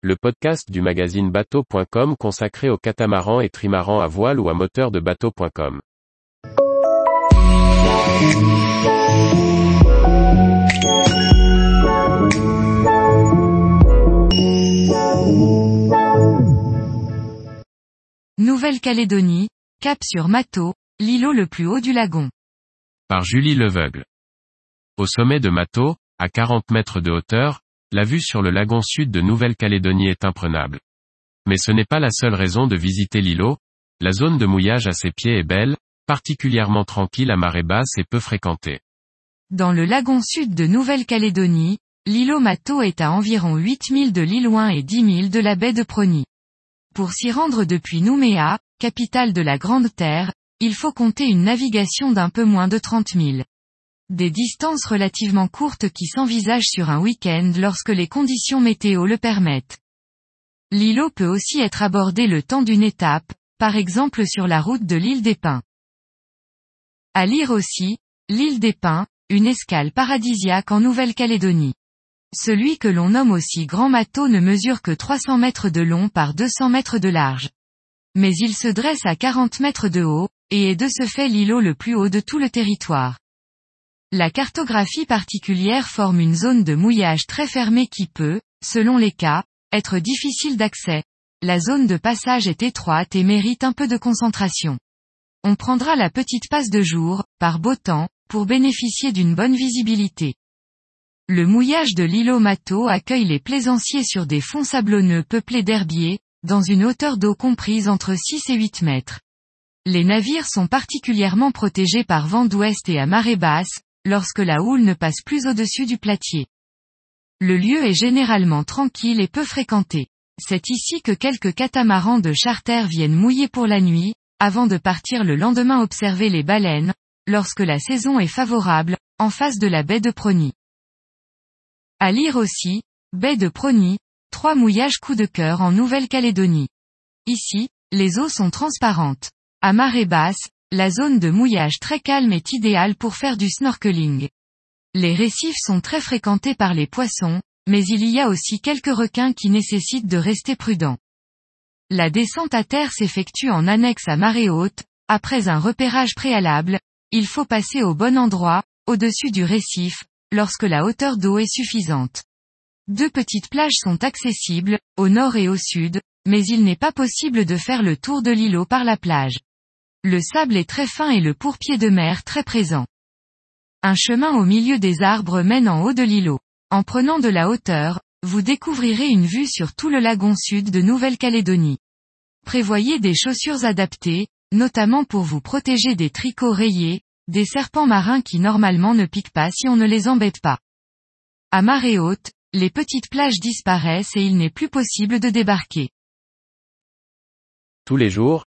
le podcast du magazine bateau.com consacré aux catamarans et trimarans à voile ou à moteur de bateau.com. Nouvelle-Calédonie, cap sur Mato, l'îlot le plus haut du lagon. Par Julie Leveugle. Au sommet de Mato, à 40 mètres de hauteur, la vue sur le lagon sud de Nouvelle-Calédonie est imprenable. Mais ce n'est pas la seule raison de visiter l'îlot, la zone de mouillage à ses pieds est belle, particulièrement tranquille à marée basse et peu fréquentée. Dans le lagon sud de Nouvelle-Calédonie, l'îlot Mato est à environ 8000 de l'Îloin et 10 000 de la baie de Prony. Pour s'y rendre depuis Nouméa, capitale de la Grande Terre, il faut compter une navigation d'un peu moins de 30 000. Des distances relativement courtes qui s'envisagent sur un week-end lorsque les conditions météo le permettent. L'îlot peut aussi être abordé le temps d'une étape, par exemple sur la route de l'île des Pins. À lire aussi, l'île des Pins, une escale paradisiaque en Nouvelle-Calédonie. Celui que l'on nomme aussi Grand Mâteau ne mesure que 300 mètres de long par 200 mètres de large. Mais il se dresse à 40 mètres de haut, et est de ce fait l'îlot le plus haut de tout le territoire. La cartographie particulière forme une zone de mouillage très fermée qui peut, selon les cas, être difficile d'accès. La zone de passage est étroite et mérite un peu de concentration. On prendra la petite passe de jour, par beau temps, pour bénéficier d'une bonne visibilité. Le mouillage de l'îlot Mato accueille les plaisanciers sur des fonds sablonneux peuplés d'herbiers, dans une hauteur d'eau comprise entre 6 et 8 mètres. Les navires sont particulièrement protégés par vent d'ouest et à marée basse, lorsque la houle ne passe plus au-dessus du platier. Le lieu est généralement tranquille et peu fréquenté. C'est ici que quelques catamarans de charter viennent mouiller pour la nuit, avant de partir le lendemain observer les baleines, lorsque la saison est favorable, en face de la baie de Prony. À lire aussi, baie de Prony, trois mouillages coup de cœur en Nouvelle-Calédonie. Ici, les eaux sont transparentes. À marée basse, la zone de mouillage très calme est idéale pour faire du snorkeling. Les récifs sont très fréquentés par les poissons, mais il y a aussi quelques requins qui nécessitent de rester prudents. La descente à terre s'effectue en annexe à marée haute, après un repérage préalable, il faut passer au bon endroit, au-dessus du récif, lorsque la hauteur d'eau est suffisante. Deux petites plages sont accessibles, au nord et au sud, mais il n'est pas possible de faire le tour de l'îlot par la plage. Le sable est très fin et le pourpier de mer très présent. Un chemin au milieu des arbres mène en haut de l'îlot. En prenant de la hauteur, vous découvrirez une vue sur tout le lagon sud de Nouvelle-Calédonie. Prévoyez des chaussures adaptées, notamment pour vous protéger des tricots rayés, des serpents marins qui normalement ne piquent pas si on ne les embête pas. À marée haute, les petites plages disparaissent et il n'est plus possible de débarquer. Tous les jours,